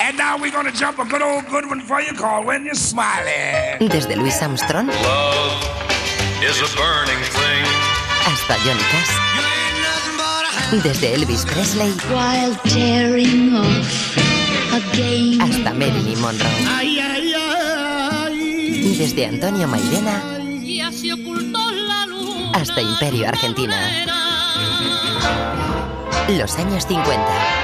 and now we're gonna jump a good old good one for you called When You're Smiling. Desde Louis Armstrong Love is a burning thing. hasta Johnny Cash. Desde Elvis Presley while tearing off again. hasta Marilyn Monroe. Desde Antonio Mairena y así ocultó la luna. hasta Imperio Argentina. Los años 50.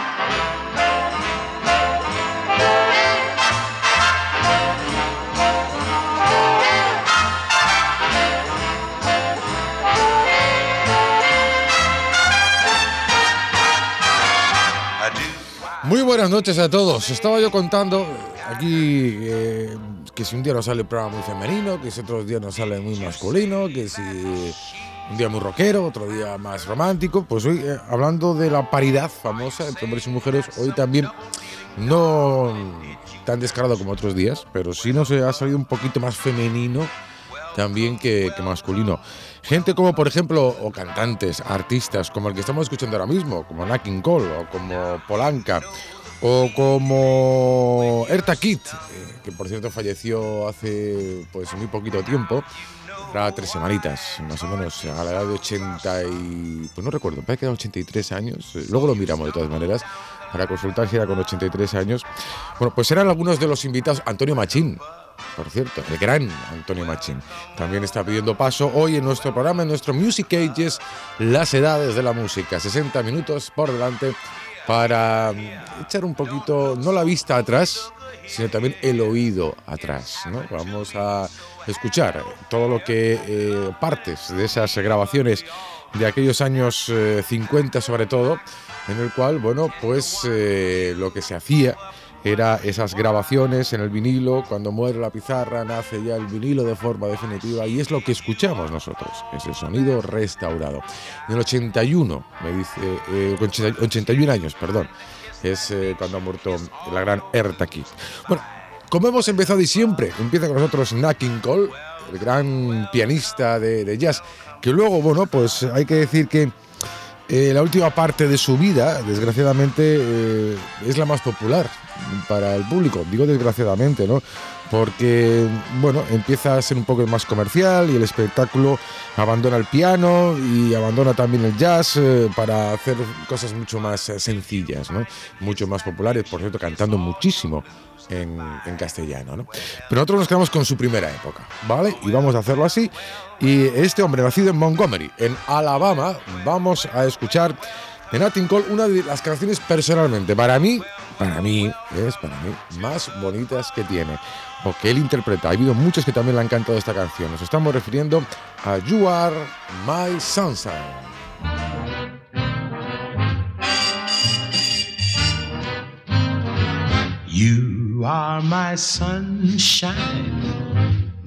Muy buenas noches a todos. Estaba yo contando aquí eh, que si un día nos sale el programa muy femenino, que si otros días nos sale muy masculino, que si un día muy rockero, otro día más romántico. Pues hoy, eh, hablando de la paridad famosa entre hombres y mujeres, hoy también no tan descarado como otros días, pero sí nos ha salido un poquito más femenino también que, que masculino. Gente como, por ejemplo, o cantantes, artistas, como el que estamos escuchando ahora mismo, como Nat King Cole, o como Polanca, o como Erta Kitt, eh, que por cierto falleció hace pues muy poquito tiempo, era tres semanitas, más o menos, a la edad de 80 y... pues no recuerdo, me parece que era 83 años, eh, luego lo miramos de todas maneras, para consultar si era con 83 años. Bueno, pues eran algunos de los invitados, Antonio Machín, por cierto, el gran Antonio Machín. También está pidiendo paso hoy en nuestro programa, en nuestro Music Ages, las edades de la música. 60 minutos por delante para mm, echar un poquito, no la vista atrás, sino también el oído atrás. Vamos a escuchar todo lo que eh, partes de esas grabaciones de aquellos años eh, 50 sobre todo, en el cual, bueno, pues eh, lo que se hacía era esas grabaciones en el vinilo, cuando muere la pizarra nace ya el vinilo de forma definitiva y es lo que escuchamos nosotros, ese sonido restaurado. En el 81, me dice, eh, 80 81 años, perdón, es eh, cuando ha muerto la gran Erta Kitt. Bueno, como hemos empezado y siempre, empieza con nosotros Nat King Cole, el gran pianista de, de jazz, que luego, bueno, pues hay que decir que eh, la última parte de su vida, desgraciadamente, eh, es la más popular para el público. Digo desgraciadamente, ¿no? Porque, bueno, empieza a ser un poco más comercial y el espectáculo abandona el piano y abandona también el jazz eh, para hacer cosas mucho más sencillas, ¿no? Mucho más populares, por cierto, cantando muchísimo en, en castellano, ¿no? Pero nosotros nos quedamos con su primera época, ¿vale? Y vamos a hacerlo así. Y este hombre, nacido en Montgomery, en Alabama, vamos a escuchar de Nat King Cole una de las canciones personalmente, para mí, para mí, es para mí, más bonitas que tiene, o que él interpreta. Ha habido muchos que también le han cantado esta canción. Nos estamos refiriendo a You Are My Sunshine. You are my sunshine,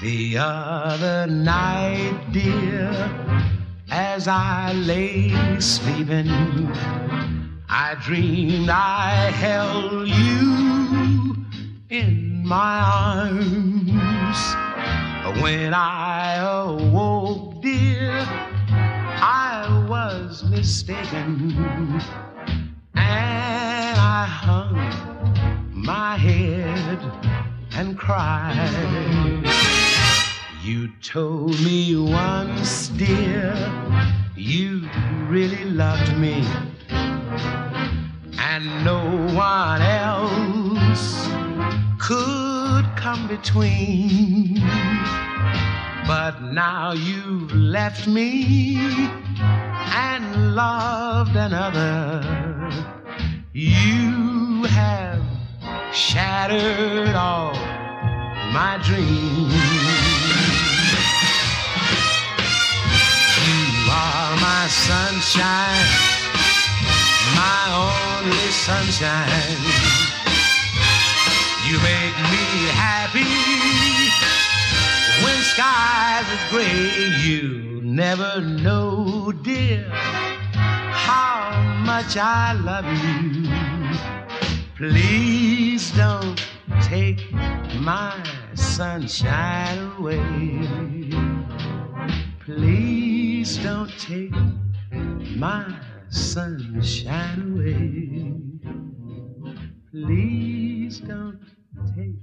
The other night, dear, as I lay sleeping, I dreamed I held you in my arms. When I awoke, dear, I was mistaken, and I hung my head and cried. You told me once, dear, you really loved me, and no one else could come between. But now you've left me, and loved another. You have shattered all my dreams. Are my sunshine, my only sunshine. You make me happy when skies are gray. You never know, dear, how much I love you. Please don't take my sunshine away. Please don't take my sunshine away. Please don't take.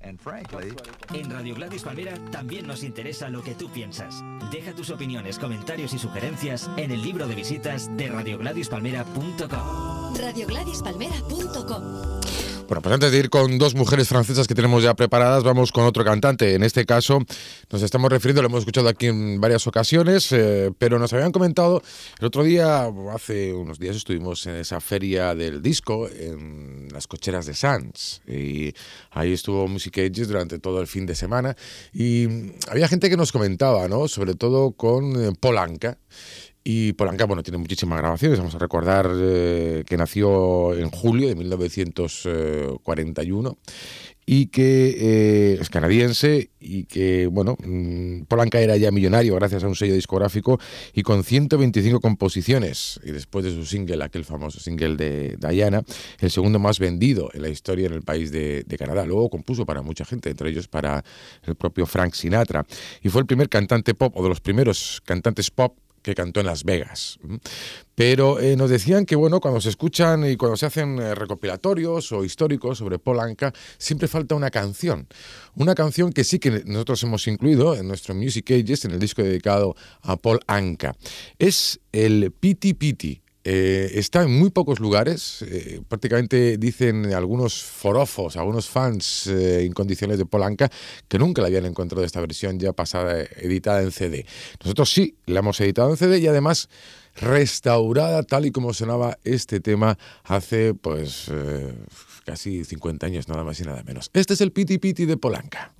And frankly, en Radio Gladys Palmera también nos interesa lo que tú piensas. Deja tus opiniones, comentarios y sugerencias en el libro de visitas de radiogradispalmera.com. radiogradispalmera.com Bueno, pues antes de ir con dos mujeres francesas que tenemos ya preparadas, vamos con otro cantante. En este caso nos estamos refiriendo, lo hemos escuchado aquí en varias ocasiones, eh, pero nos habían comentado el otro día, hace unos días estuvimos en esa feria del disco en las cocheras de Sanz y ahí estuvo Music Ages durante todo el fin de semana y había gente que nos comentaba, ¿no? Sobre todo con eh, Polanca. Y Polanca, bueno, tiene muchísimas grabaciones. Vamos a recordar eh, que nació en julio de 1941 y que eh, es canadiense y que, bueno, mm, Polanca era ya millonario gracias a un sello discográfico y con 125 composiciones. Y después de su single, aquel famoso single de Diana, el segundo más vendido en la historia en el país de Canadá. Luego compuso para mucha gente, entre ellos para el propio Frank Sinatra. Y fue el primer cantante pop, o de los primeros cantantes pop que cantó en Las Vegas. Pero eh, nos decían que, bueno, cuando se escuchan y cuando se hacen eh, recopilatorios o históricos sobre Paul Anka, siempre falta una canción. Una canción que sí que nosotros hemos incluido en nuestro Music Ages, en el disco dedicado a Paul Anka. Es el Piti Piti. Eh, está en muy pocos lugares, eh, prácticamente dicen algunos forofos, algunos fans eh, incondicionales de Polanca que nunca la habían encontrado esta versión ya pasada, editada en CD. Nosotros sí la hemos editado en CD y además restaurada tal y como sonaba este tema hace pues casi 50 años, nada más y nada menos. Este es el Piti Piti de Polanca.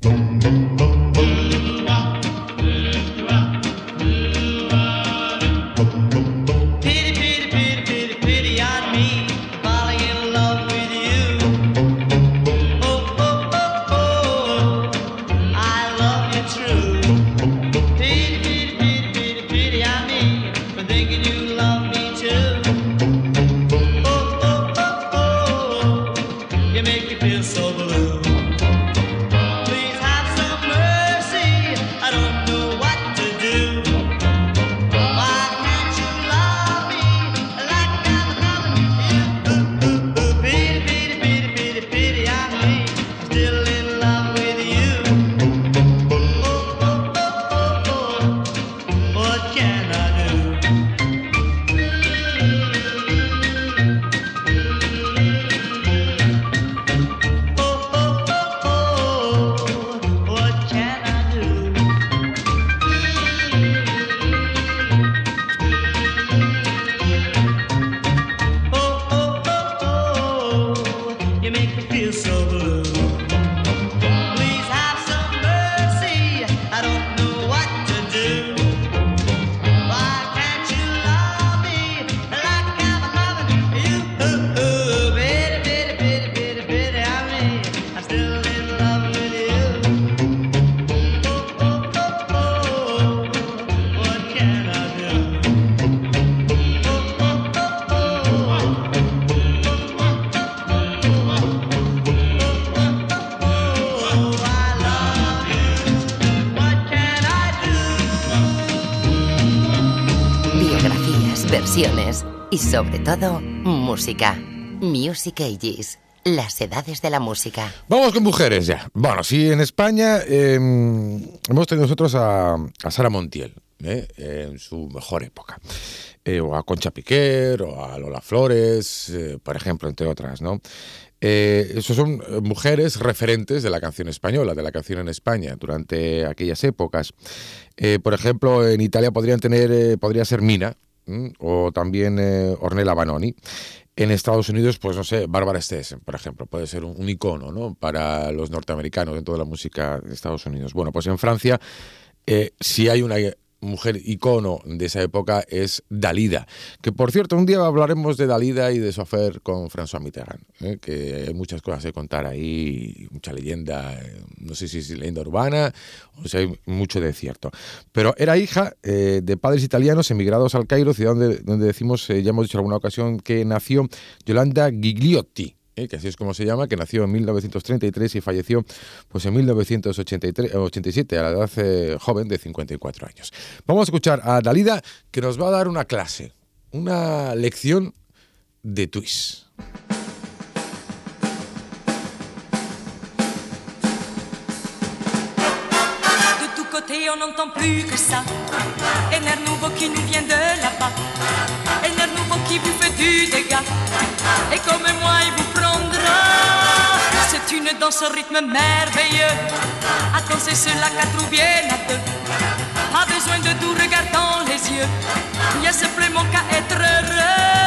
Y sobre todo música. Music Ages, las edades de la música. Vamos con mujeres ya. Bueno, sí, en España em, hemos tenido nosotros a, Sara Montiel ¿eh? en su mejor época. Eh, o a Concha Piquer, o a Lola Flores, eh, por ejemplo, entre otras, ¿no? esos son mujeres referentes de la canción española, de la canción en España, durante aquellas épocas. por ejemplo, en Italia podrían tener, podría ser Mina, ¿m? o también eh, Ornella Vanoni. En Estados Unidos, pues no sé, Barbara Streisand, por ejemplo, puede ser un, un icono ¿no? para los norteamericanos dentro de la música de Estados Unidos. Bueno, pues en Francia, eh, si hay una mujer icono de esa época es Dalida, que por cierto, un día hablaremos de Dalida y de su afer con François Mitterrand, ¿eh? que hay muchas cosas que contar ahí, mucha leyenda, eh, no sé si es leyenda urbana o si hay mucho de cierto. Pero era hija eh, de padres italianos emigrados al Cairo, ciudad donde, donde decimos, ya hemos dicho en alguna ocasión, que nació Yolanda Gigliotti. Eh, que así es como se llama, que nació en 1933 y falleció pues en 1987 a la edad eh, joven de 54 años. Vamos a escuchar a Dalida que nos va a dar una clase, una lección de twist. Côtés, on n'entend plus que ça. Un air nouveau qui nous vient de là-bas. Un air nouveau qui vous fait du dégât. Et comme moi, il vous. Une danse au rythme merveilleux. À danser cela quatre ou bien à deux? Pas besoin de doux regard dans les yeux. Il y a simplement qu'à être heureux.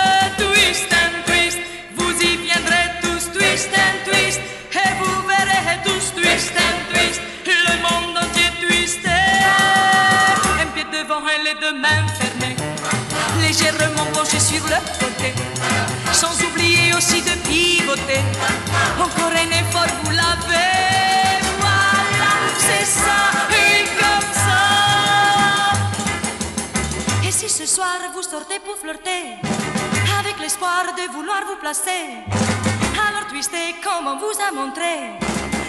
Alors twistez comme on vous a montré.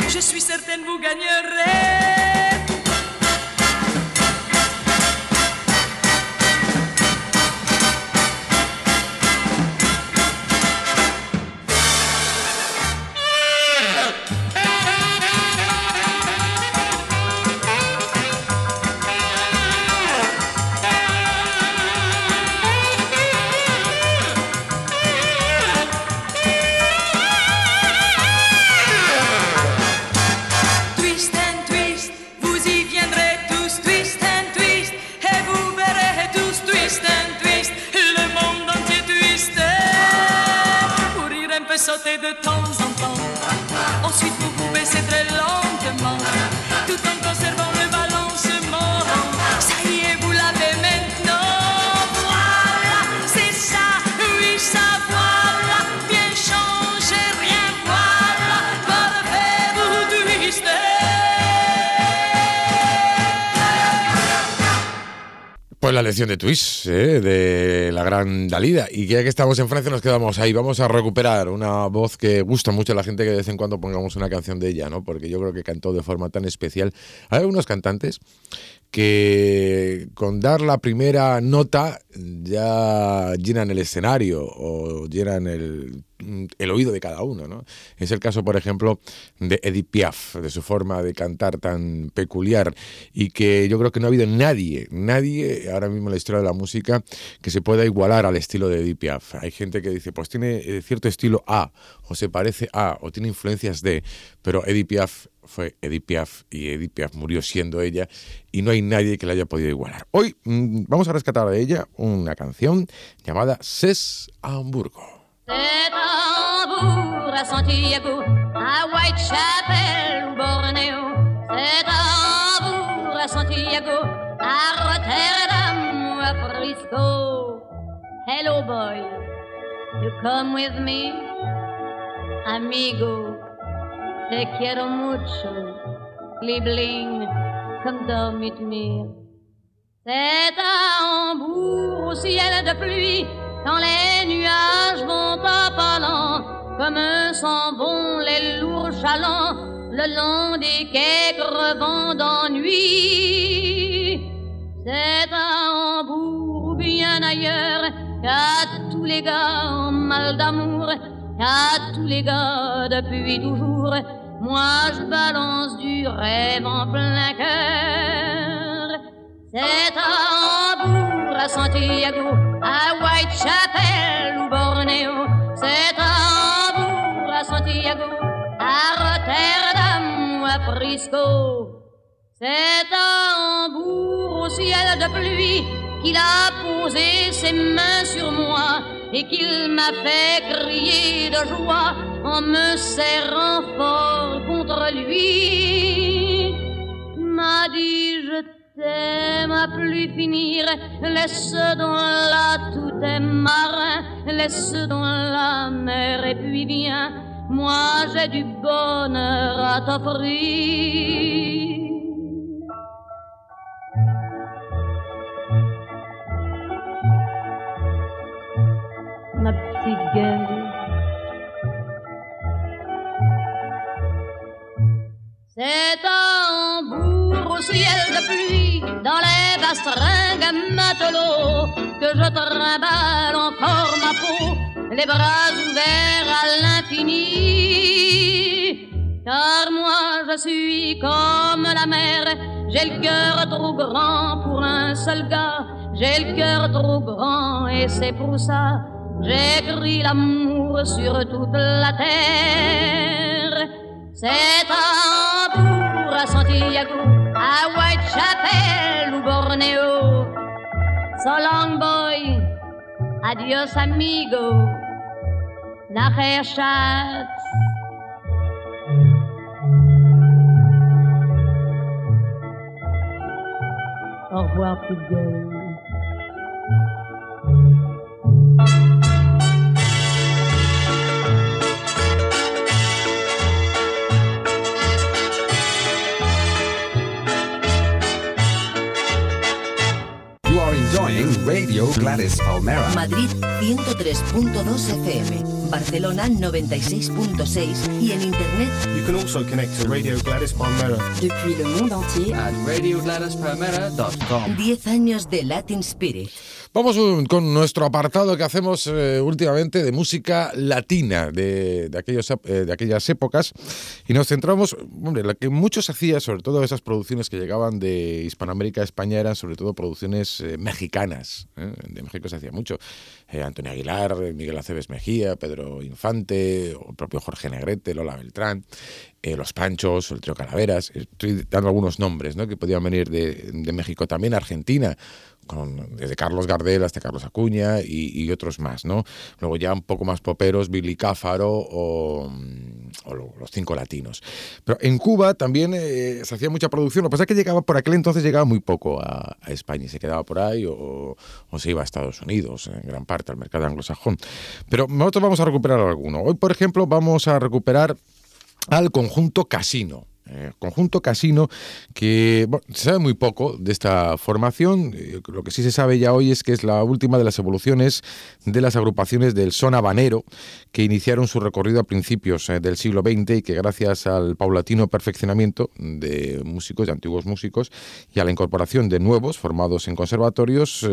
Je suis certaine vous gagnerez. Lección de twist ¿eh? de la gran Dalida. Y ya que estamos en Francia nos quedamos ahí. Vamos a recuperar una voz que gusta mucho a la gente que de vez en cuando pongamos una canción de ella, ¿no? Porque yo creo que cantó de forma tan especial. Hay algunos cantantes que con dar la primera nota ya llenan el escenario o llenan el, el oído de cada uno. ¿no? Es el caso, por ejemplo, de Edith Piaf, de su forma de cantar tan peculiar y que yo creo que no ha habido nadie, nadie ahora mismo en la historia de la música que se pueda igualar al estilo de Edith Piaf. Hay gente que dice, pues tiene eh, cierto estilo A, o se parece a, o tiene influencias de, pero Edith Piaf fue Edith Piaf y Edith Piaf murió siendo ella y no hay nadie que la haya podido igualar. Hoy mm, vamos a rescatar de ella una canción llamada Ses a Hamburgo. Hello, boy, you come with me, amigo. Te quiero mucho, Liebling, come dormir. C'est à Hambourg, au ciel de pluie, quand les nuages vont à pas comme s'en vont les lourds chalands, le long des quais crevant d'ennui. C'est à Hambourg ou bien ailleurs, qu'à tous les gars en mal d'amour, qu'à tous les gars depuis toujours, moi je balance du rêve en plein cœur. C'est à Hambourg, à Santiago, à Whitechapel ou Bornéo. C'est à Hambourg, à Santiago, à Rotterdam ou à Frisco. C'est à Hambourg, au ciel de pluie, qu'il a posé ses mains sur moi et qu'il m'a fait crier de joie en me serrant fort contre lui. M'a dit je t'aime à plus finir, laisse dans là tout est marin, laisse dans la mer et puis viens, moi j'ai du bonheur à t'offrir. C'est un bourg au ciel de pluie, dans les bastringues matelots, que je trimballe encore ma peau, les bras ouverts à l'infini. Car moi je suis comme la mer, j'ai le cœur trop grand pour un seul gars, j'ai le cœur trop grand et c'est pour ça J'écris l'amour sur toute la terre. C'est un à Santiago, à Whitechapel ou Bornéo. So long boy, adios amigo, nachher Schatz. Au revoir, petite gueule. Radio Gladys Palmera. Madrid 103.2 FM, Barcelona 96.6 y en internet You can also connect to Radio Gladys Palmera. depuis le monde entier. At RadioGladysPalmera.com. 10 años de Latin Spirit. Vamos un- con nuestro apartado que hacemos eh, últimamente de música latina de, de aquellos, eh, de aquellas épocas y nos centramos, hombre, la que muchos hacía, sobre todo esas producciones que llegaban de Hispanoamérica a España eran sobre todo producciones eh, mexicanas. ¿eh? De México se hacía mucho. Eh, Antonio Aguilar, Miguel Aceves Mejía, Pedro Infante, o el propio Jorge Negrete, Lola Beltrán, eh, Los Panchos, el Trío Calaveras. Estoy dando algunos nombres ¿no? que podían venir de, de México. También Argentina, desde Carlos Gardel hasta Carlos Acuña y, otros más, ¿no? Luego ya un poco más poperos, Billy Cáfaro o, mm, o lo- los cinco latinos. Pero en Cuba también eh, se hacía mucha producción, lo que pasa es que llegaba por aquel entonces llegaba muy poco a, a España y se quedaba por ahí o, o se iba a Estados Unidos, en gran parte al mercado anglosajón. Pero nosotros vamos a recuperar alguno. Hoy, por ejemplo, vamos a recuperar al conjunto Casino. Eh, conjunto Casino, que se sabe muy poco de esta formación. Eh, lo que sí se sabe ya hoy es que es la última de las evoluciones de las agrupaciones del son habanero, que iniciaron su recorrido a principios eh, del siglo XX y que gracias al paulatino perfeccionamiento de músicos, de antiguos músicos, y a la incorporación de nuevos formados en conservatorios,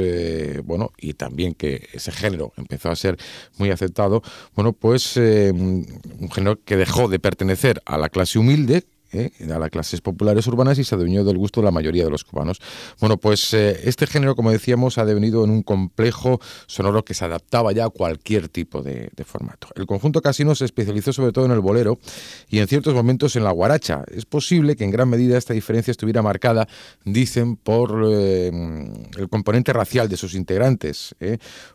bueno, y también que ese género empezó a ser muy aceptado, bueno, pues un género que dejó de pertenecer a la clase humilde, ¿eh? a las clases populares urbanas y se adueñó del gusto de la mayoría de los cubanos. Bueno, pues eh, este género, como decíamos, ha devenido en un complejo sonoro que se adaptaba ya a cualquier tipo de, formato. El conjunto Casino se especializó sobre todo en el bolero y en ciertos momentos en la guaracha. Es posible que en gran medida esta diferencia estuviera marcada, dicen, por eh, el componente racial de sus integrantes,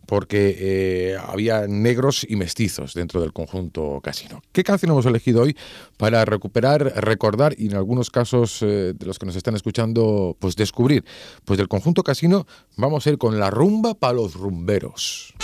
porque había negros y mestizos dentro del conjunto Casino. ¿Qué canción hemos elegido hoy para recuperar, recordar y en algunos casos eh, de los que nos están escuchando, pues descubrir? Pues del conjunto Casino vamos a ir con la rumba para los rumberos.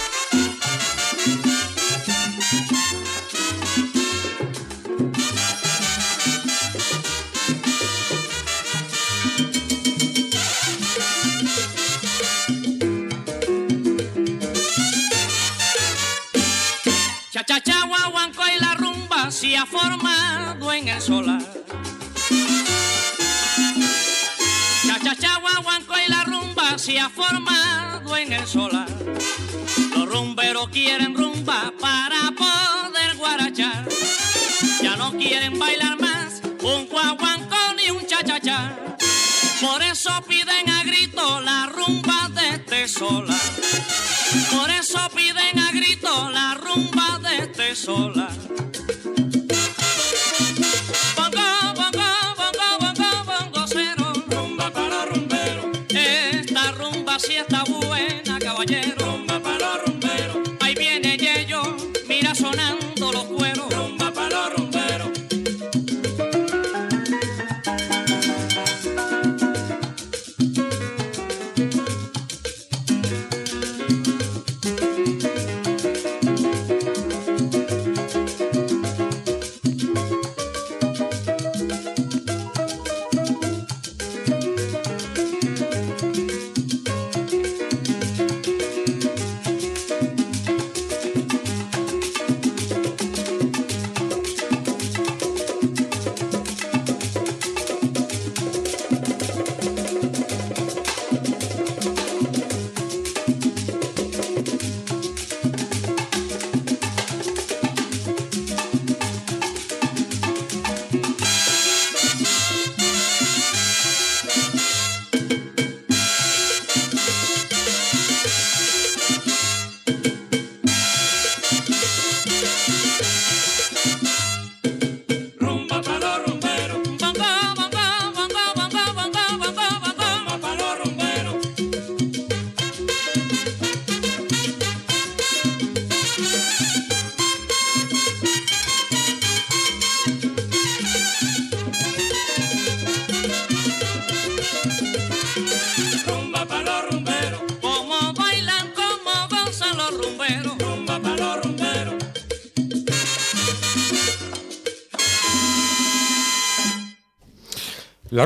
Cha cha cha guaguanco y la rumba se ha formado en el solar. Se ha formado en el solar. Los rumberos quieren rumba para poder guarachar. Ya no quieren bailar más un guaguanco ni un cha cha cha. Por eso piden a grito la rumba de este solar. Por eso piden a grito la rumba de este solar. compañero.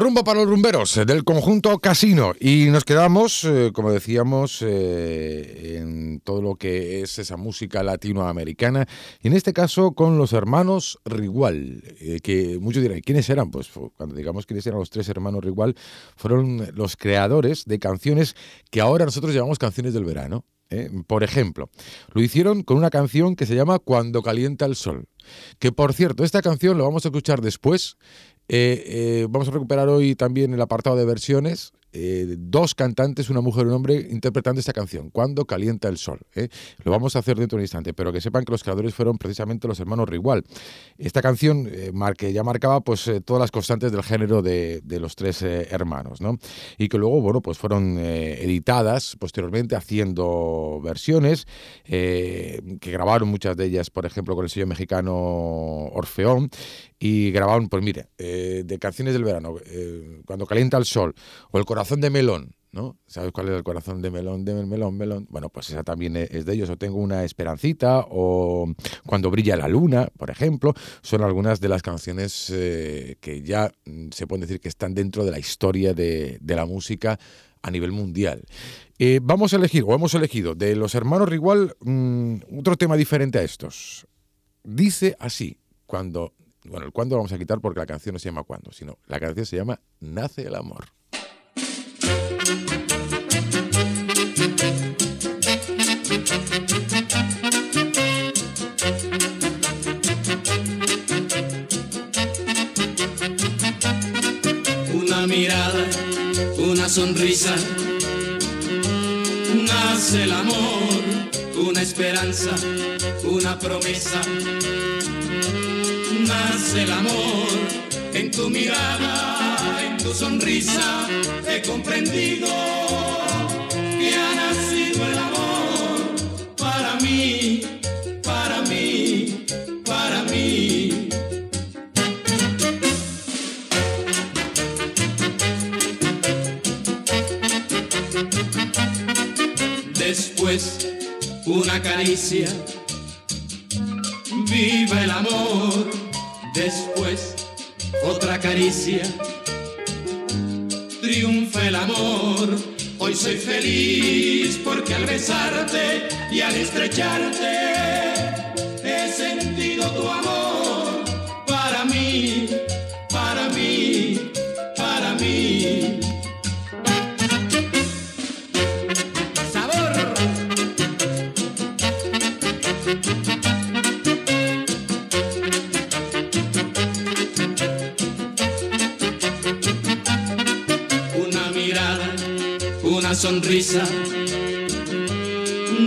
La rumba para los rumberos eh, del conjunto Casino. Y nos quedamos, eh, como decíamos, eh, en todo lo que es esa música latinoamericana. Y en este caso con los hermanos Rigual. que muchos dirán, ¿quiénes eran? Pues cuando digamos quiénes eran los tres hermanos Rigual, fueron los creadores de canciones que ahora nosotros llamamos canciones del verano. ¿Eh? Por ejemplo, lo hicieron con una canción que se llama Cuando calienta el sol. Que por cierto, esta canción lo vamos a escuchar después. Eh, eh, vamos a recuperar hoy también el apartado de versiones. Eh, dos cantantes, una mujer y un hombre, interpretando esta canción, Cuando calienta el sol. ¿eh? Lo vamos a hacer dentro de un instante, pero que sepan que los creadores fueron precisamente los hermanos Rigual. Esta canción eh, ya marcaba pues, eh, todas las constantes del género de, de los tres hermanos, ¿no? Y que luego, bueno, pues fueron editadas posteriormente haciendo versiones que grabaron muchas de ellas, por ejemplo, con el sello mexicano Orfeón y grabaron, pues mire, eh, de canciones del verano, eh, Cuando calienta el sol o El corazón de melón, ¿no? ¿Sabes cuál es el corazón de melón, de melón, melón? Bueno, pues esa también e- es de ellos. O Tengo una esperancita o Cuando brilla la luna, por ejemplo, son algunas de las canciones eh, que ya mm, se pueden decir que están dentro de la historia de, la música a nivel mundial. Vamos a elegir, o hemos elegido, de los hermanos Rigual, mm, otro tema diferente a estos. Dice así, cuando, bueno, el cuándo lo vamos a quitar porque la canción no se llama cuándo, sino la canción se llama Nace el amor. Una mirada, una sonrisa, nace el amor, una esperanza, una promesa. Nace el amor en tu mirada, en tu sonrisa, he comprendido que ha nacido el amor para mí, para mí, para mí. Después una caricia, viva el amor. Después otra caricia, triunfa el amor. Hoy soy feliz porque al besarte y al estrecharte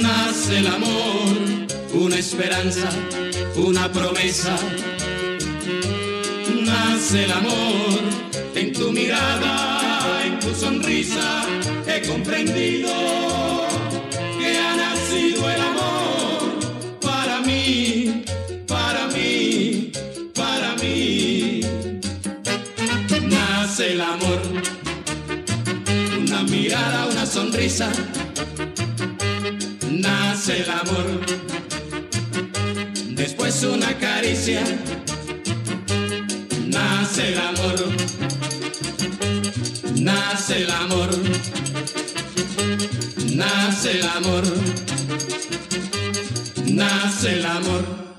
nace el amor, una esperanza, una promesa. Nace el amor en tu mirada, en tu sonrisa, he comprendido Nace el amor, después una caricia. Nace el amor, nace el amor, nace el amor, nace el amor.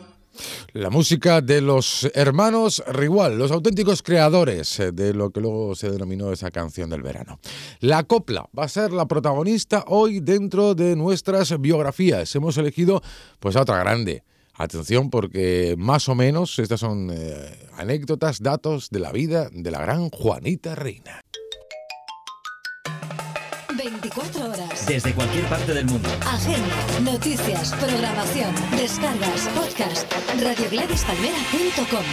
La música de los hermanos Rigual, los auténticos creadores eh, de lo que luego se denominó esa canción del verano. La copla va a ser la protagonista hoy dentro de nuestras biografías. Hemos elegido pues a otra grande. Atención porque más o menos estas son eh, anécdotas, datos de la vida de la gran Juanita Reina. 24 horas. Desde cualquier parte del mundo. Agenda, noticias, programación, descargas, podcast. RadioGladysPalmera.com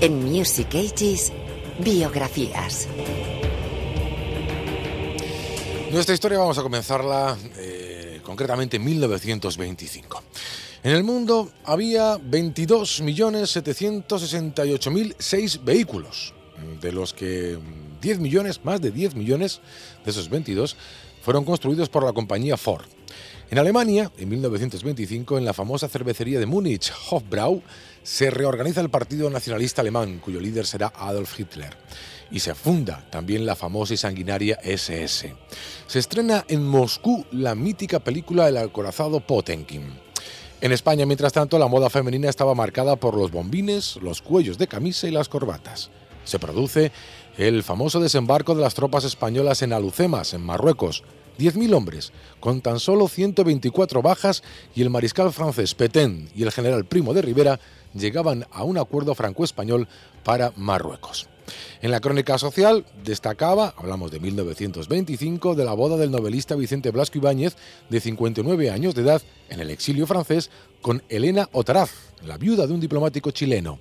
En Music Ages, biografías. Nuestra historia vamos a comenzarla eh, concretamente en 1925. En el mundo había 22.768.006 vehículos, de los que 10 millones, más de 10 millones de esos 22, fueron construidos por la compañía Ford. En Alemania, en 1925, en la famosa cervecería de Múnich, Hofbrau, se reorganiza el Partido Nacionalista Alemán, cuyo líder será Adolf Hitler. Y se funda también la famosa y sanguinaria SS. Se estrena en Moscú la mítica película El acorazado Potenkin. En España, mientras tanto, la moda femenina estaba marcada por los bombines, los cuellos de camisa y las corbatas. Se produce el famoso desembarco de las tropas españolas en Alucemas, en Marruecos, 10.000 hombres, con tan solo 124 bajas y el mariscal francés Petén y el general Primo de Rivera llegaban a un acuerdo franco-español para Marruecos. En la crónica social destacaba, hablamos de 1925, de la boda del novelista Vicente Blasco Ibáñez, de 59 años de edad, en el exilio francés, con Elena Otaraz, la viuda de un diplomático chileno.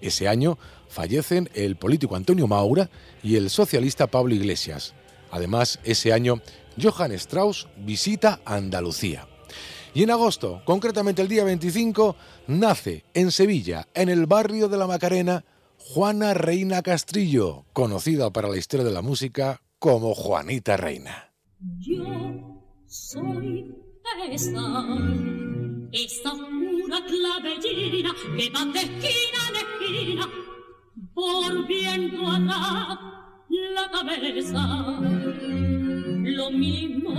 Ese año fallecen el político Antonio Maura y el socialista Pablo Iglesias. Además, ese año Johann Strauss visita Andalucía. Y en agosto, concretamente el día 25, nace en Sevilla, en el barrio de la Macarena, Juana Reina Castrillo, conocida para la historia de la música como Juanita Reina. Yo soy esa, esa pura clavellina de esquina, volviendo atrás la cabeza. Lo mismo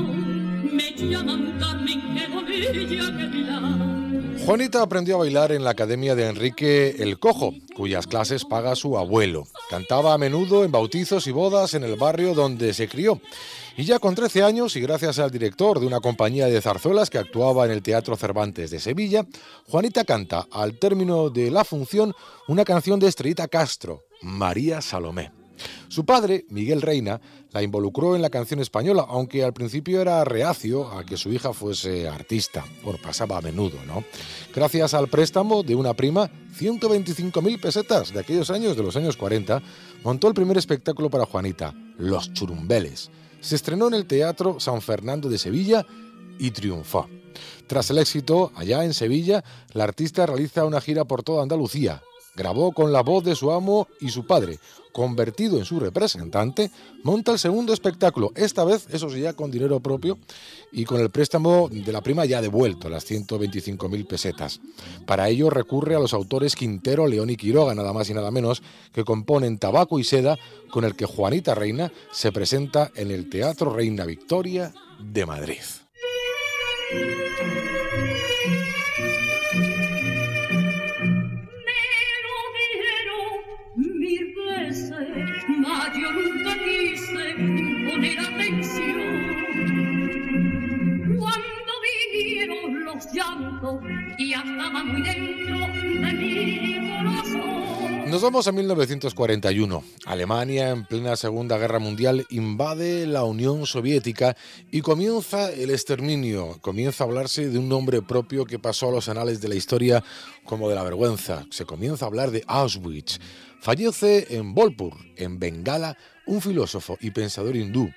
Juanita aprendió a bailar en la academia de Enrique el Cojo, cuyas clases paga su abuelo. Cantaba a menudo en bautizos y bodas en el barrio donde se crió. Y ya con 13 años, y gracias al director de una compañía de zarzuelas que actuaba en el Teatro Cervantes de Sevilla, Juanita canta, al término de la función, una canción de Estrellita Castro, María Salomé. Su padre, Miguel Reina, la involucró en la canción española, aunque al principio era reacio a que su hija fuese artista. Bueno, pasaba a menudo, ¿no? Gracias al préstamo de una prima, 125.000 pesetas de aquellos años, de los años 40, montó el primer espectáculo para Juanita, Los Churumbeles. Se estrenó en el Teatro San Fernando de Sevilla y triunfó. Tras el éxito, allá en Sevilla, la artista realiza una gira por toda Andalucía. Grabó con la voz de su amo y su padre, convertido en su representante, monta el segundo espectáculo, esta vez, eso sí, ya con dinero propio y con el préstamo de la prima ya devuelto, las 125.000 pesetas. Para ello recurre a los autores Quintero, León y Quiroga, nada más y nada menos, que componen Tabaco y Seda, con el que Juanita Reina se presenta en el Teatro Reina Victoria de Madrid. Nos vamos a 1941. Alemania, en plena Segunda Guerra Mundial, invade la Unión Soviética y comienza el exterminio. Comienza a hablarse de un nombre propio que pasó a los anales de la historia como de la vergüenza. Se comienza a hablar de Auschwitz. Fallece en Bolpur, en Bengala, un filósofo y pensador hindú,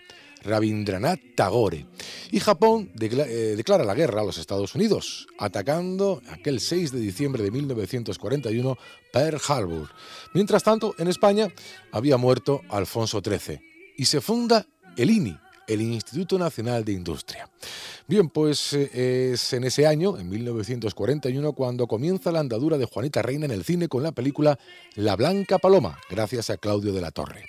Rabindranath Tagore. Y Japón eh, declara la guerra a los Estados Unidos, atacando aquel 6 de diciembre de 1941 Pearl Harbor. Mientras tanto, en España había muerto Alfonso XIII y se funda el INI, el Instituto Nacional de Industria. Bien, pues eh, es en ese año, en 1941, cuando comienza la andadura de Juanita Reina en el cine con la película La Blanca Paloma, gracias a Claudio de la Torre.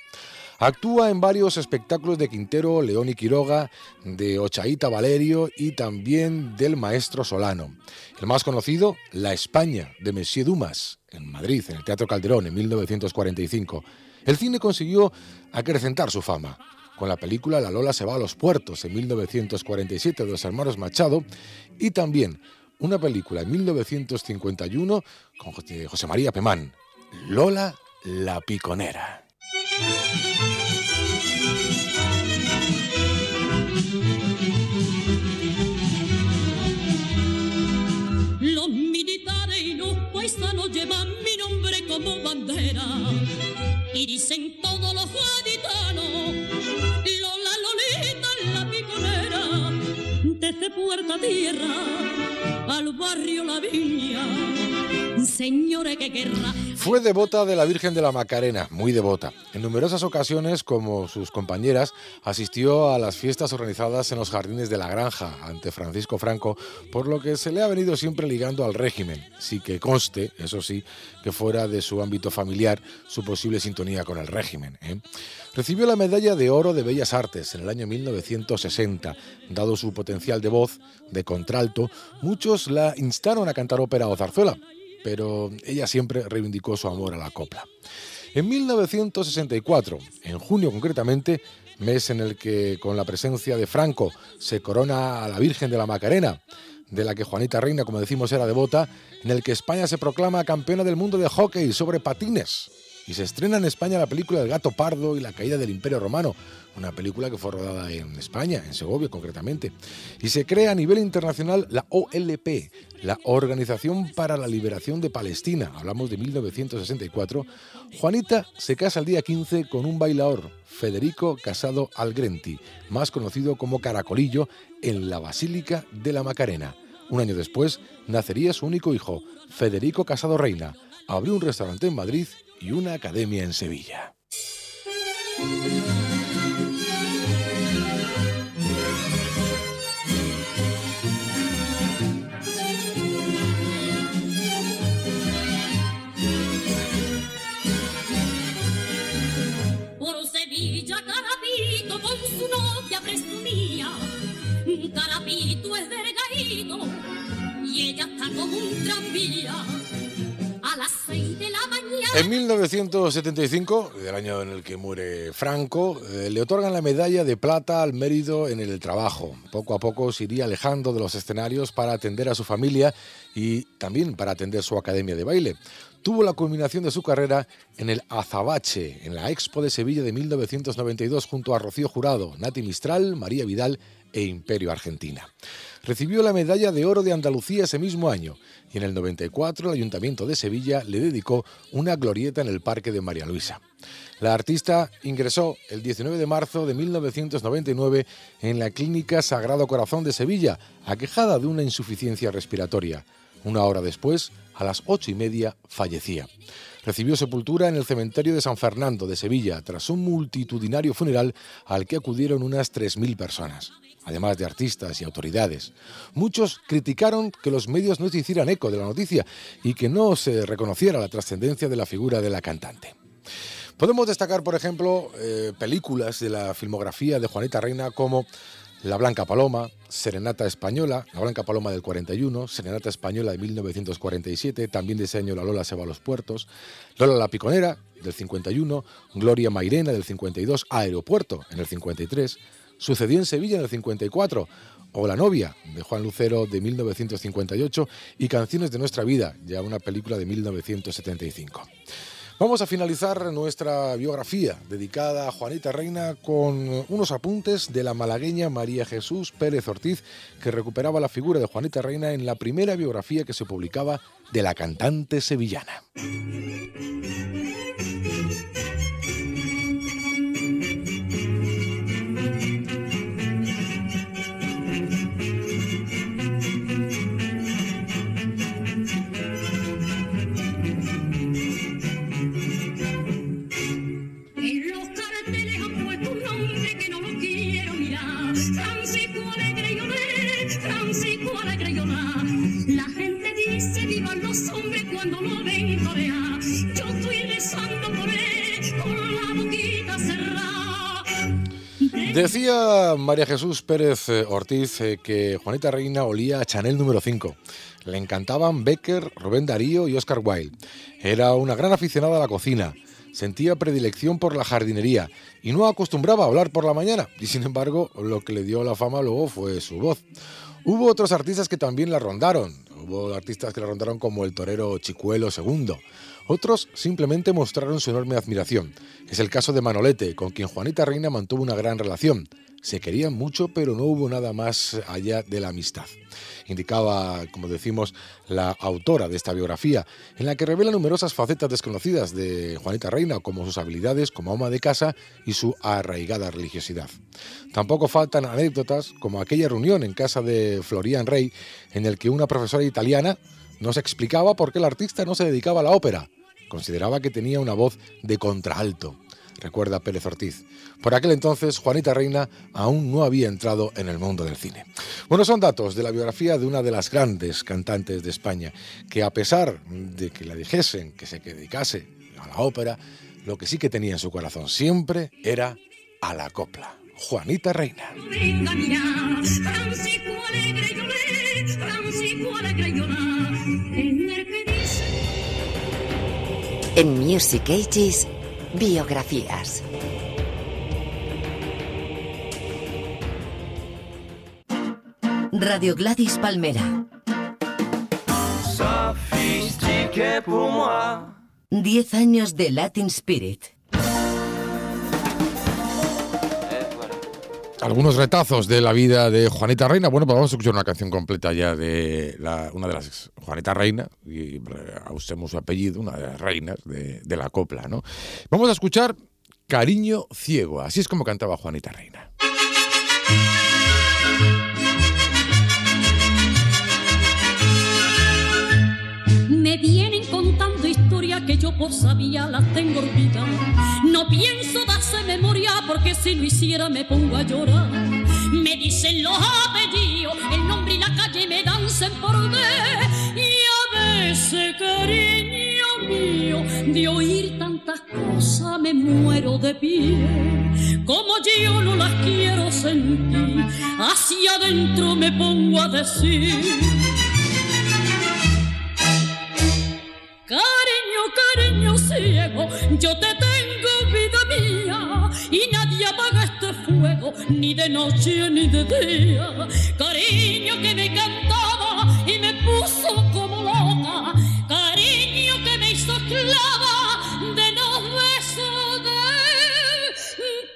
Actúa en varios espectáculos de Quintero, León y Quiroga, de Ochaíta Valerio y también del Maestro Solano. El más conocido, La España, de Monsieur Dumas, en Madrid, en el Teatro Calderón, en 1945. El cine consiguió acrecentar su fama con la película La Lola se va a los puertos en 1947 de los hermanos Machado y también una película en 1951 con José José María Pemán, Lola la Piconera. Paisanos llevan mi nombre como bandera. Y dicen todos los gaditanos, Lola Lolita la piconera, desde Puerta Tierra al barrio La Viña, Fue devota de la Virgen de la Macarena, muy devota. En numerosas ocasiones, como sus compañeras, asistió a las fiestas organizadas en los jardines de la granja ante Francisco Franco, por lo que se le ha venido siempre ligando al régimen, sí que conste, eso sí, que fuera de su ámbito familiar su posible sintonía con el régimen. ¿eh? Recibió la medalla de oro de Bellas Artes en el año 1960. Dado su potencial de voz, de contralto, muchos la instaron a cantar ópera o zarzuela, pero ella siempre reivindicó su amor a la copla. En 1964, en junio concretamente, mes en el que con la presencia de Franco se corona a la Virgen de la Macarena, de la que Juanita Reina, como decimos, era devota, en el que España se proclama campeona del mundo de hockey sobre patines y se estrena en España la película El gato pardo y la caída del Imperio Romano, una película que fue rodada en España, en Segovia concretamente. Y se crea a nivel internacional la OLP, la Organización para la Liberación de Palestina, hablamos de 1964. Juanita se casa el día 15 con un bailador, Federico Casado Algrenti, más conocido como Caracolillo, en la Basílica de la Macarena. Un año después nacería su único hijo, Federico Casado Reina. Abrió un restaurante en Madrid y una academia en Sevilla. Por Sevilla, Carapito con su novia presumía. Carapito es delgadito y ella está como un tranvía. A las seis de la. En 1975, el año en el que muere Franco, eh, le otorgan la medalla de plata al mérito en el trabajo. Poco a poco se iría alejando de los escenarios para atender a su familia y también para atender su academia de baile. Tuvo la culminación de su carrera en el Azabache, en la Expo de Sevilla de 1992, junto a Rocío Jurado, Nati Mistral, María Vidal e Imperio Argentina. Recibió la medalla de oro de Andalucía ese mismo año y en el 94 el Ayuntamiento de Sevilla le dedicó una glorieta en el Parque de María Luisa. La artista ingresó el 19 de marzo de 1999 en la Clínica Sagrado Corazón de Sevilla, aquejada de una insuficiencia respiratoria. Una hora después, a las ocho y media, fallecía. Recibió sepultura en el cementerio de San Fernando de Sevilla tras un multitudinario funeral al que acudieron unas 3.000 personas además de artistas y autoridades. Muchos criticaron que los medios no se hicieran eco de la noticia y que no se reconociera la trascendencia de la figura de la cantante. Podemos destacar, por ejemplo, eh, películas de la filmografía de Juanita Reina como La Blanca Paloma, Serenata Española, La Blanca Paloma del 41, Serenata Española de 1947, también de ese año La Lola se va a los puertos, Lola la Piconera del 51, Gloria Mairena del 52, Aeropuerto en el 53, Sucedió en Sevilla en el 54, o La novia, de Juan Lucero, de 1958, y Canciones de nuestra vida, ya una película de 1975. Vamos a finalizar nuestra biografía dedicada a Juanita Reina con unos apuntes de la malagueña María Jesús Pérez Ortiz, que recuperaba la figura de Juanita Reina en la primera biografía que se publicaba de la cantante sevillana. Decía María Jesús Pérez eh, Ortiz eh, que Juanita Reina olía a Chanel número 5. Le encantaban Becker, Rubén Darío y Oscar Wilde. Era una gran aficionada a la cocina. Sentía predilección por la jardinería y no acostumbraba a hablar por la mañana. Y sin embargo, lo que le dio la fama luego fue su voz. Hubo otros artistas que también la rondaron. Hubo artistas que la rondaron como el torero Chicuelo II. Otros simplemente mostraron su enorme admiración. Es el caso de Manolete, con quien Juanita Reina mantuvo una gran relación. Se querían mucho, pero no hubo nada más allá de la amistad. Indicaba, como decimos, la autora de esta biografía, en la que revela numerosas facetas desconocidas de Juanita Reina, como sus habilidades como ama de casa y su arraigada religiosidad. Tampoco faltan anécdotas como aquella reunión en casa de Florian Rey, en el que una profesora italiana nos explicaba por qué el artista no se dedicaba a la ópera consideraba que tenía una voz de contraalto, recuerda Pérez Ortiz. Por aquel entonces, Juanita Reina aún no había entrado en el mundo del cine. Bueno, son datos de la biografía de una de las grandes cantantes de España, que a pesar de que la dijesen que se dedicase a la ópera, lo que sí que tenía en su corazón siempre era a la copla. Juanita Reina. En Music Ages, biografías. Radio Gladys Palmera. 10 años de Latin Spirit. Algunos retazos de la vida de Juanita Reina. Bueno, pues vamos a escuchar una canción completa ya de la- una de las Juanita Reina, y usemos su apellido, una de las reinas de, de la copla, ¿no? Vamos a escuchar Cariño Ciego, así es como cantaba Juanita Reina. Que yo por sabía las tengo olvidadas. No pienso darse memoria porque si lo hiciera me pongo a llorar. Me dicen los apellidos, el nombre y la calle me dancen por ver. Y a veces, cariño mío, de oír tantas cosas me muero de pie. Como yo no las quiero sentir, hacia adentro me pongo a decir. Ciego, yo te tengo vida mía y nadie apaga este fuego, ni de noche ni de día. Cariño que me cantaba y me puso como loca, cariño que me hizo esclava de los besos de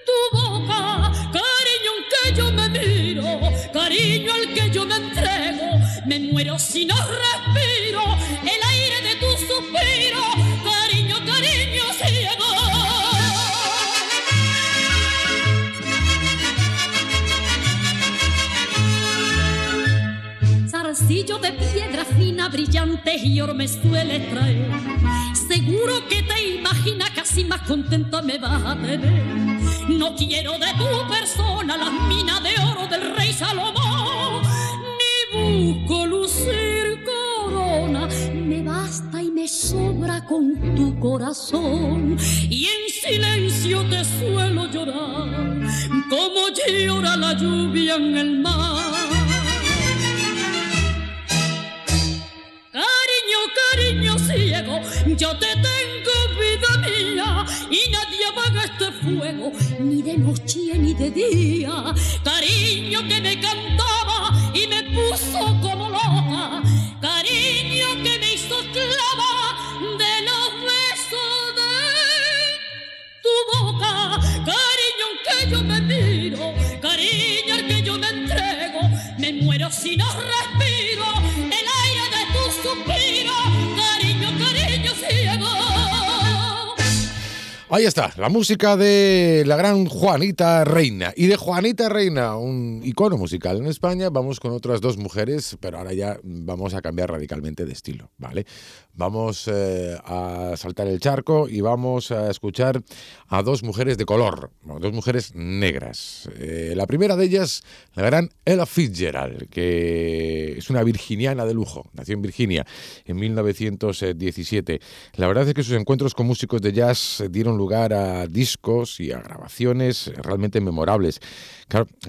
tu boca. Cariño en que yo me miro, cariño al que yo me entrego, me muero si no respiro el aire de tu suspiro, Zarcillo de piedra fina, brillante y oro me suele traer. Seguro que te imaginas así más contenta me vas a tener. No quiero de tu persona las minas de oro del rey Salomón, ni busco lucir corona. Me basta y me sobra con tu corazón. Y en silencio te suelo llorar, como llora la lluvia en el mar. Cariño, ciego, yo te tengo vida mía y nadie apaga este fuego, ni de noche ni de día. Cariño que me cantaba y me puso como loca, cariño que me hizo esclava de los besos de tu boca, cariño que yo me miro, cariño al que yo me entrego, me muero si no Ahí está, la música de la gran Juanita Reina. Y de Juanita Reina, un icono musical en España, vamos con otras dos mujeres, pero ahora ya vamos a cambiar radicalmente de estilo, ¿vale? Vamos eh, a saltar el charco y vamos a escuchar a dos mujeres de color, dos mujeres negras. Eh, la primera de ellas, la gran Ella Fitzgerald, que es una virginiana de lujo, nació en Virginia en 1917. La verdad es que sus encuentros con músicos de jazz dieron lugar a discos y a grabaciones realmente memorables.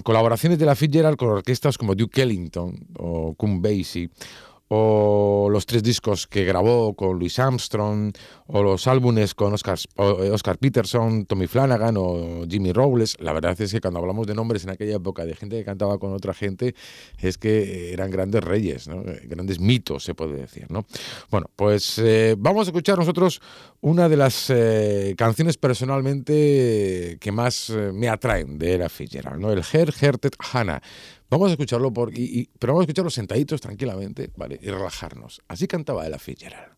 Colaboraciones de la Fitzgerald con orquestas como Duke Ellington o Count Basie o los tres discos que grabó con Louis Armstrong, o los álbumes con Oscar, eh, Oscar Peterson, Tommy Flanagan o Jimmy Robles. La verdad es que cuando hablamos de nombres en aquella época de gente que cantaba con otra gente, es que eran grandes reyes. Eh, grandes mitos, se puede decir. ¿no? Bueno, pues eh, vamos a escuchar nosotros una de las eh, canciones personalmente que más eh, me atraen de Ella Fitzgerald, ¿no? el Her Hearted Hannah. Vamos a escucharlo, por, y, y- pero vamos a escucharlo sentaditos tranquilamente, ¿vale? Y relajarnos. Así cantaba Ella Fitzgerald.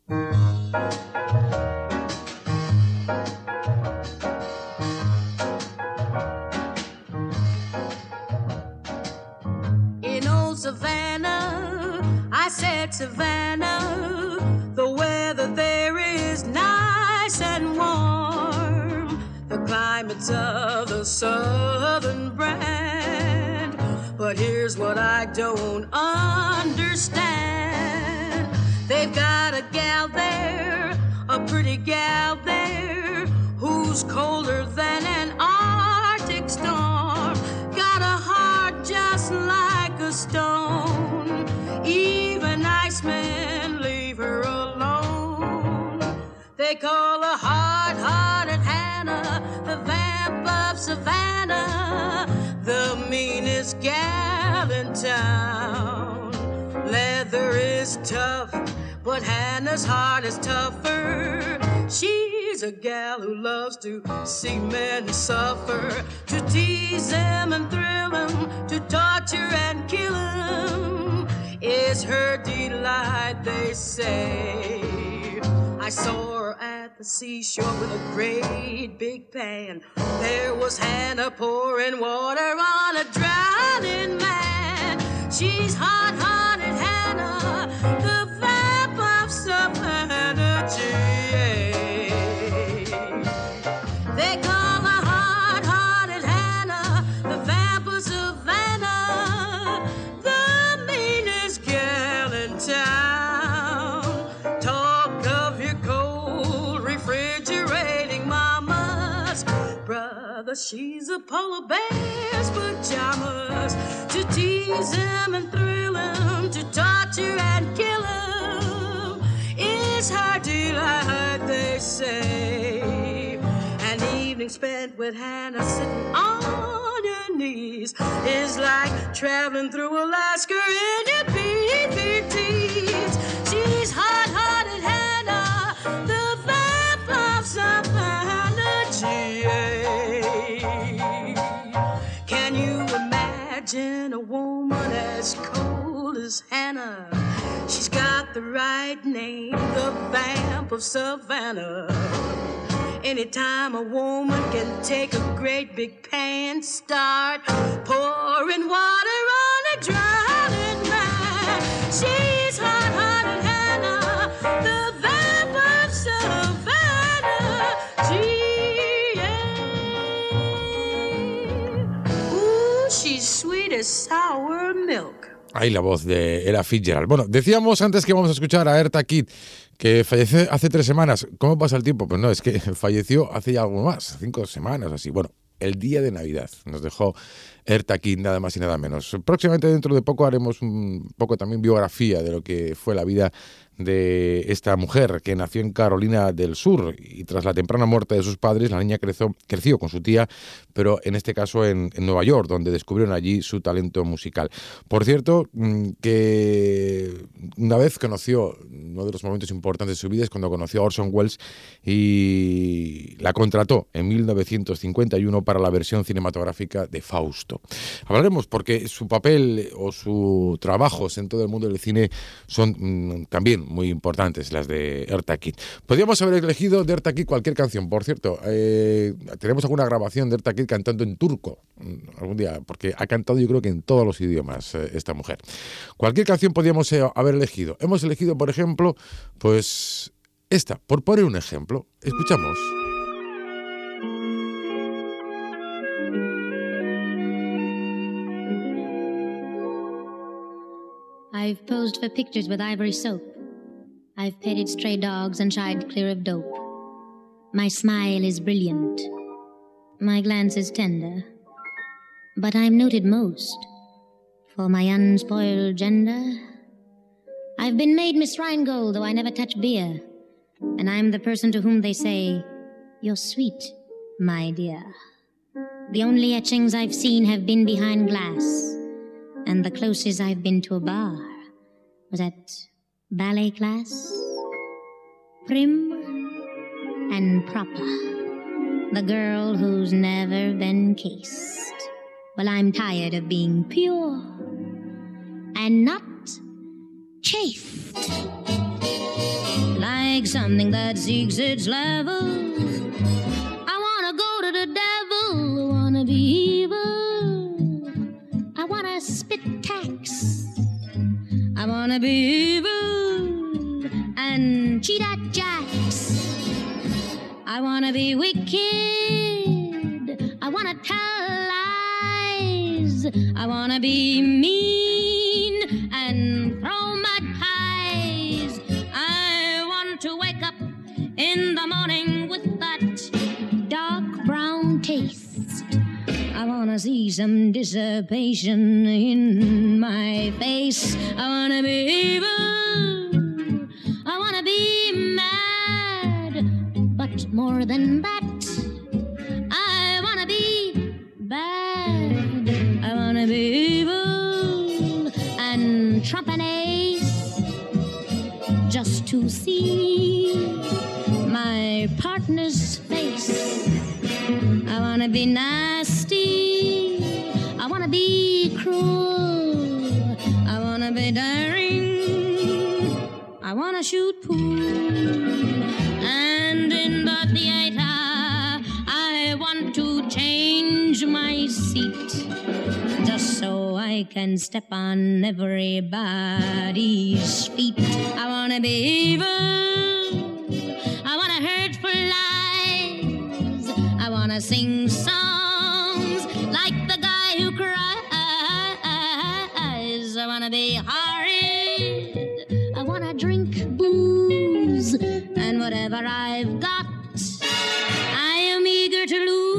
In old Savannah, I said, Savannah, the weather there is nice. and warm. The climates of the southern brand. But here's what I don't understand. They've got a gal there, a pretty gal there, who's colder than an Arctic storm. Got a heart just like a stone. Even icemen leave her alone. They call her hard hearted Hannah, the vamp of Savannah, the meanest gal in town. Leather is tough, but Hannah's heart is tougher. She's a gal who loves to see men suffer, to tease them and thrill them, to torture and kill them. Is her delight, they say. I saw her at the seashore with a great big pan. There was Hannah pouring water on a drowning man. She's hot hearted Hannah, She's a polar bear's pajamas. To tease him and thrill him, to torture and kill him, is her delight, they say. An evening spent with Hannah sitting on your knees is like traveling through Alaska in your the right name, the vamp of Savannah. Anytime a woman can take a great big pan, start pouring water on a drowning man. She's hot, hearted Hannah, the vamp of Savannah. G.A. Ooh, she's sweet as sour milk. Ahí la voz de Ella Fitzgerald. Bueno, decíamos antes que vamos a escuchar a Erta Kitt, que falleció hace tres semanas. ¿Cómo pasa el tiempo? Pues no, es que falleció hace ya algo más, cinco semanas así. Bueno, el día de Navidad nos dejó Erta Kitt, nada más y nada menos. Próximamente, dentro de poco, haremos un poco también biografía de lo que fue la vida de esta mujer que nació en Carolina del Sur y tras la temprana muerte de sus padres, la niña creció, creció con su tía, pero en este caso en, Nueva York, donde descubrieron allí su talento musical. Por cierto, mm, que una vez conoció, uno de los momentos importantes de su vida es cuando conoció a Orson Welles y la contrató en 1951 para la versión cinematográfica de Fausto. Hablaremos porque su papel o su trabajos en todo el mundo del cine son mm, muy importantes, las de Erta Kitt. Podríamos haber elegido de Erta Kitt cualquier canción, por cierto. Eh, tenemos alguna grabación de Erta Kitt cantando en turco mm, algún día, porque ha cantado yo creo que en todos los idiomas eh, esta mujer. Cualquier canción podríamos eh, haber elegido. Hemos elegido, por ejemplo, pues esta, por poner un ejemplo. Escuchamos. I've posed for pictures with ivory. I've petted stray dogs and shied clear of dope. My smile is brilliant. My glance is tender. But I'm noted most for my unspoiled gender. I've been made Miss Rheingold, though I never touch beer. And I'm the person to whom they say, You're sweet, my dear. The only etchings I've seen have been behind glass. And the closest I've been to a bar was at ballet class. Prim and proper. The girl who's never been kissed. Well, I'm tired of being pure and not chafed. Like something that seeks its level. I wanna go to the devil, I wanna be evil. I wanna spit tax. I wanna be evil and cheat at jacks. I wanna be wicked. I wanna tell lies. I wanna be mean and throw mud pies. I want to wake up in the morning with that dark brown taste. I wanna see some dissipation in my face. I wanna be evil. More than that, I wanna be bad. I wanna be evil and trump an ace just to see my partner's face. I wanna be nasty. I wanna be cruel. I wanna be daring. I wanna shoot pool. And I can step on everybody's feet. I wanna be evil. I wanna hurt for lies. I wanna sing songs like the guy who cries. I wanna be horrid. I wanna drink booze. And whatever I've got, I am eager to lose.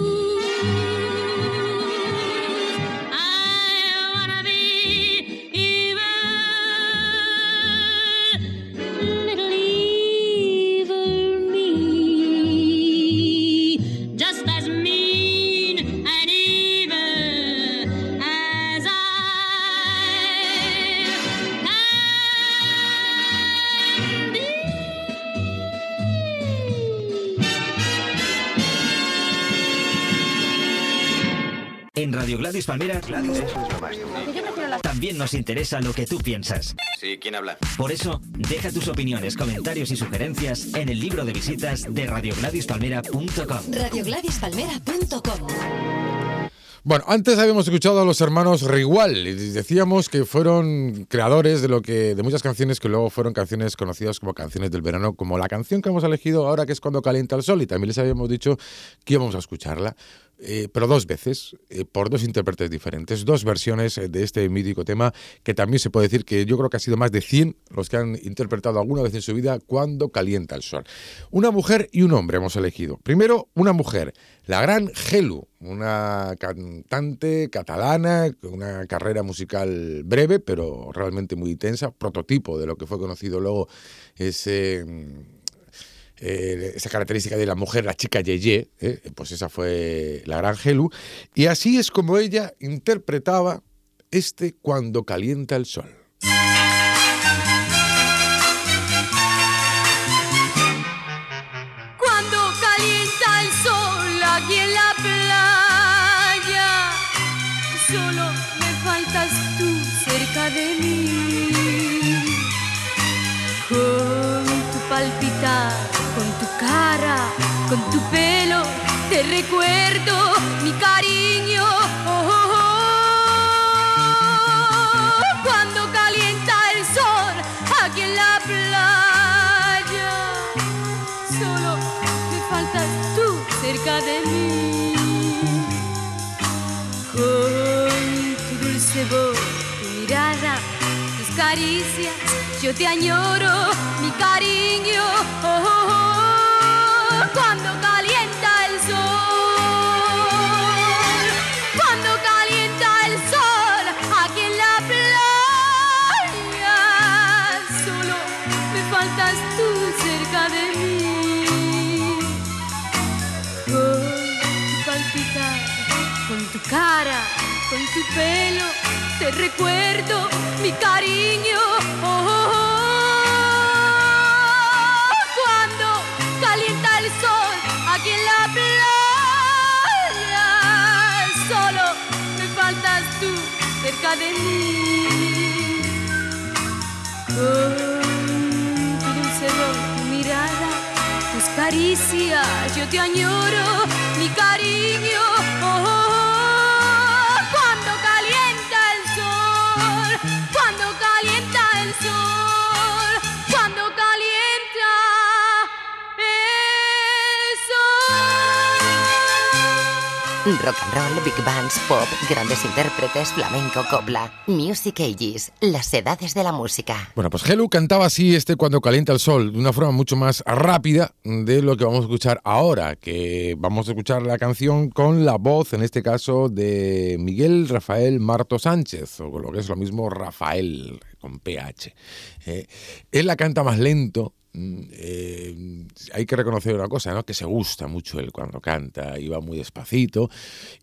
En Radio Gladys Palmera también nos interesa lo que tú piensas. Sí, ¿quién habla? Por eso, deja tus opiniones, comentarios y sugerencias en el libro de visitas de radiogladispalmera.com. Radiogladispalmera.com Bueno, antes habíamos escuchado a los hermanos Rigual y decíamos que fueron creadores de lo que de muchas canciones que luego fueron canciones conocidas como canciones del verano, como la canción que hemos elegido ahora que es cuando calienta el sol y también les habíamos dicho que íbamos a escucharla. Eh, pero dos veces, eh, por dos intérpretes diferentes, dos versiones eh, de este mítico tema, que también se puede decir que yo creo que ha sido más de 100 los que han interpretado alguna vez en su vida cuando calienta el sol. Una mujer y un hombre hemos elegido. Primero, una mujer, la gran Gelu, una cantante catalana, con una carrera musical breve, pero realmente muy intensa, prototipo de lo que fue conocido luego ese eh, esa característica de la mujer, la chica Yeye, eh, pues esa fue la gran Gelu. Y así es como ella interpretaba este Cuando calienta el sol. Caricias, yo te añoro, mi cariño. Oh, oh, oh. Cuando calienta el sol, cuando calienta el sol aquí en la playa, solo me faltas tú cerca de mí. Con tu palpitar, con tu cara, con tu pelo, recuerdo mi cariño. Oh, oh, oh. Cuando calienta el sol aquí en la playa, solo me faltas tú cerca de mí. Con tu dulce voz, tu mirada, tus caricias, yo te añoro, calienta Rock and roll, big bands, pop, grandes intérpretes, flamenco, copla. Music Ages, las edades de la música. Bueno, pues Helu cantaba así este cuando calienta el sol, de una forma mucho más rápida de lo que vamos a escuchar ahora, que vamos a escuchar la canción con la voz, en este caso, de Miguel Rafael Marto Sánchez, o lo que es lo mismo Rafael con PH. Eh, él la canta más lento, eh, hay que reconocer una cosa, ¿no? que se gusta mucho él cuando canta y va muy despacito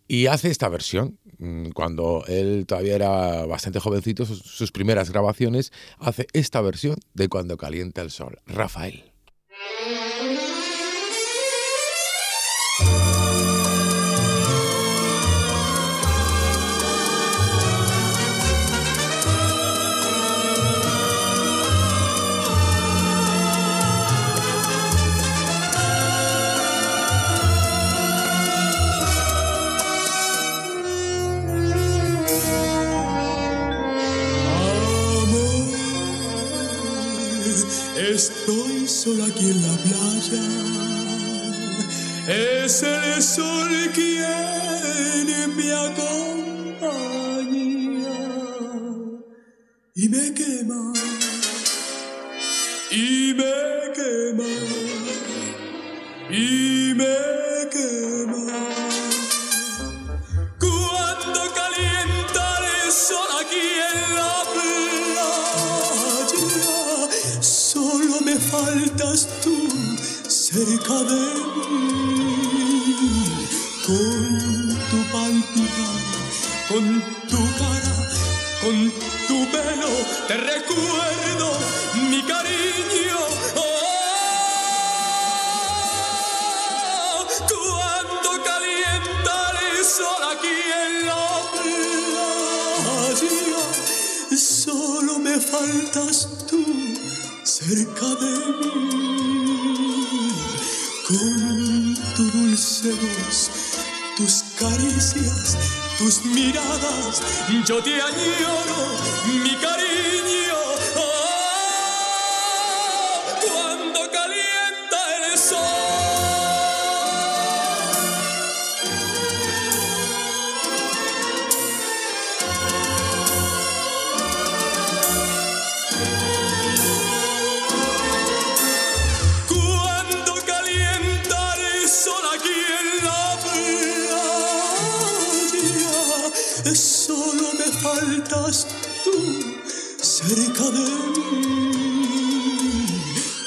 y hace esta versión. mm, Cuando él todavía era bastante jovencito, sus primeras grabaciones, hace esta versión de Cuando calienta el sol. Rafael. Estoy solo aquí en la playa. Es el sol quien cerca de mí. Con tu palpitar, con tu cara, con tu pelo, te recuerdo mi cariño. Oh, cuando calienta el sol aquí en la playa, solo me faltas tú cerca de mí. Con tu dulce voz, tus caricias, tus miradas, yo te añoro, mi cariño.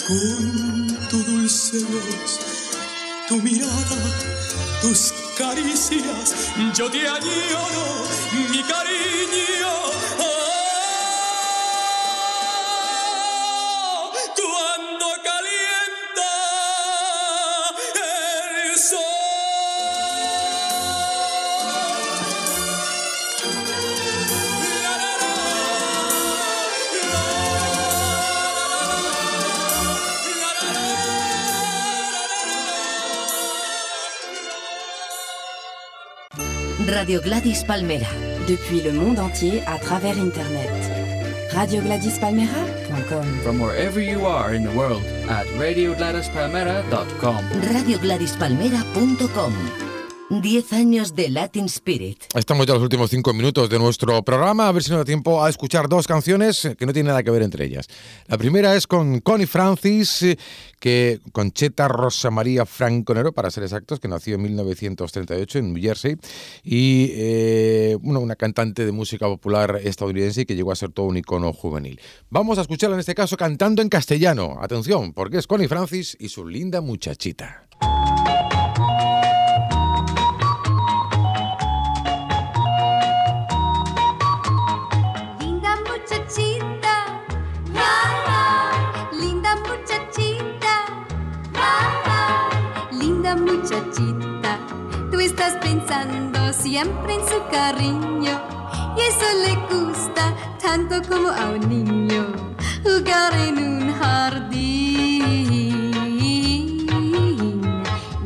Con tu dulce voz, tu mirada, tus caricias, yo te añoro, mi cariño. Radio Gladys Palmera. Depuis le monde entier à travers Internet. RadioGladysPalmera.com From wherever you are in the world at radiogladyspalmera.com. RadioGladysPalmera.com 10 años de Latin Spirit. Estamos ya en los últimos cinco minutos de nuestro programa, a ver si nos da tiempo a escuchar dos canciones que no tienen nada que ver entre ellas. La primera es con Connie Francis, que Concheta Rosa María Franconero, para ser exactos, que nació en 1938 en New Jersey, y eh, bueno, una cantante de música popular estadounidense que llegó a ser todo un icono juvenil. Vamos a escucharla en este caso cantando en castellano. Atención, porque es Connie Francis y su linda muchachita. Siempre en su cariño y eso le gusta tanto como a un niño jugar en un jardín.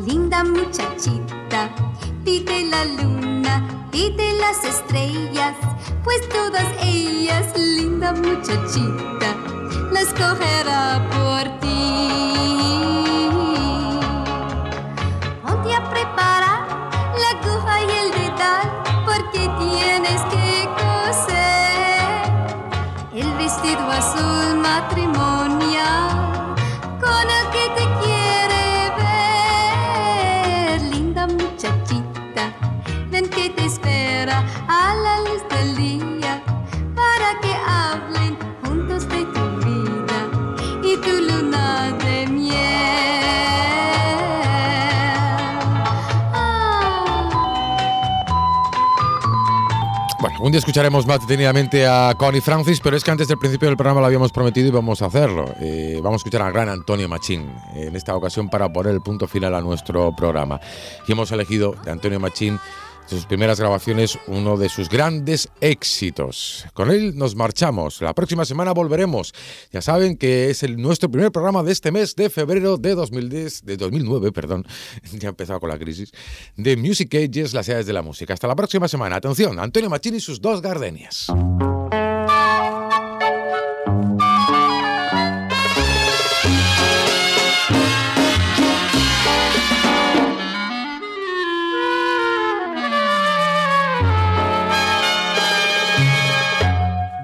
Linda muchachita, pide la luna, pide las estrellas, pues todas ellas, linda muchachita, las cogerá por ti. Ponte a preparar done. Un día escucharemos más detenidamente a Connie Francis, pero es que antes del principio del programa lo habíamos prometido y vamos a hacerlo. Eh, vamos a escuchar al gran Antonio Machín, eh, en esta ocasión para poner el punto final a nuestro programa. Y hemos elegido de Antonio Machín sus primeras grabaciones uno de sus grandes éxitos. Con él nos marchamos. La próxima semana volveremos. Ya saben que es el, nuestro primer programa de este mes de febrero de 2010, de 2009, perdón, ya empezaba con la crisis, de Music Ages, las edades de la música. Hasta la próxima semana. Atención, Antonio Machín y sus dos gardenias.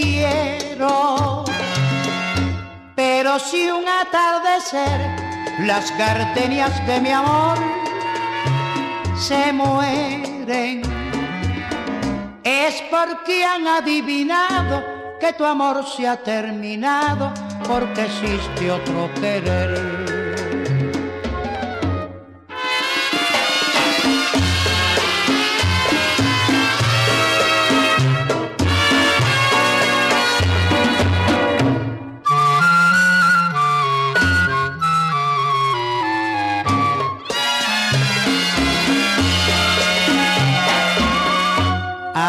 quiero. Pero si un atardecer las gardenias de mi amor se mueren, es porque han adivinado que tu amor se ha terminado, porque existe otro querer.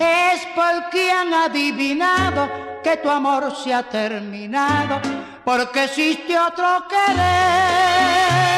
es porque han adivinado que tu amor se ha terminado, porque existe otro querer.